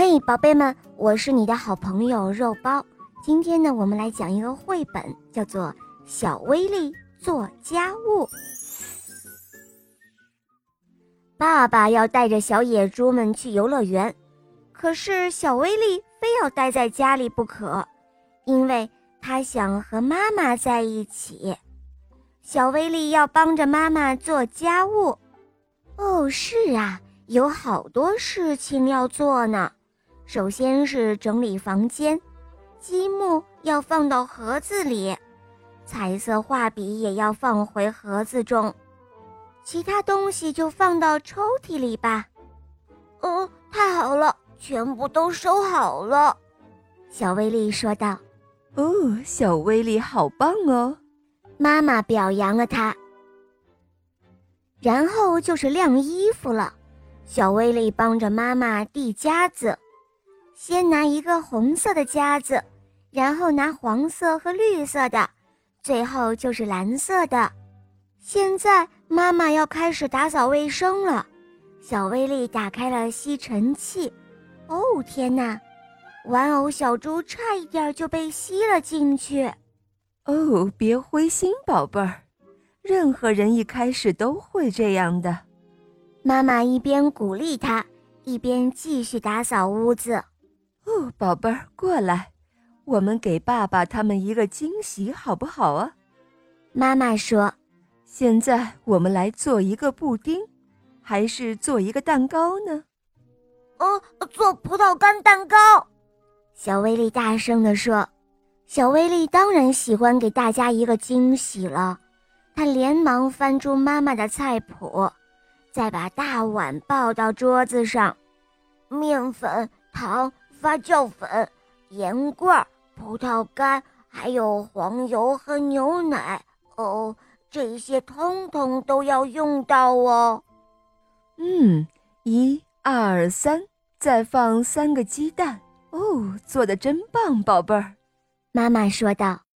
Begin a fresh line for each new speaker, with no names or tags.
嘿，宝贝们，我是你的好朋友肉包。今天呢，我们来讲一个绘本，叫做《小威力做家务》。爸爸要带着小野猪们去游乐园，可是小威力非要待在家里不可，因为他想和妈妈在一起。小威力要帮着妈妈做家务。哦，是啊，有好多事情要做呢。首先是整理房间，积木要放到盒子里，彩色画笔也要放回盒子中，其他东西就放到抽屉里吧。
哦，太好了，全部都收好了。
小威力说道：“
哦，小威力好棒哦！”
妈妈表扬了他。然后就是晾衣服了，小威力帮着妈妈递夹子。先拿一个红色的夹子，然后拿黄色和绿色的，最后就是蓝色的。现在妈妈要开始打扫卫生了。小威力打开了吸尘器，哦天哪！玩偶小猪差一点就被吸了进去。
哦，别灰心，宝贝儿，任何人一开始都会这样的。
妈妈一边鼓励他，一边继续打扫屋子。
哦，宝贝儿，过来，我们给爸爸他们一个惊喜，好不好啊？
妈妈说：“
现在我们来做一个布丁，还是做一个蛋糕呢？”
哦，做葡萄干蛋糕！
小威力大声地说：“小威力当然喜欢给大家一个惊喜了。”他连忙翻出妈妈的菜谱，再把大碗抱到桌子上，
面粉、糖。发酵粉、盐罐、葡萄干，还有黄油和牛奶哦，这些通通都要用到哦。
嗯，一二三，再放三个鸡蛋哦，做的真棒，宝贝儿。
妈妈说道。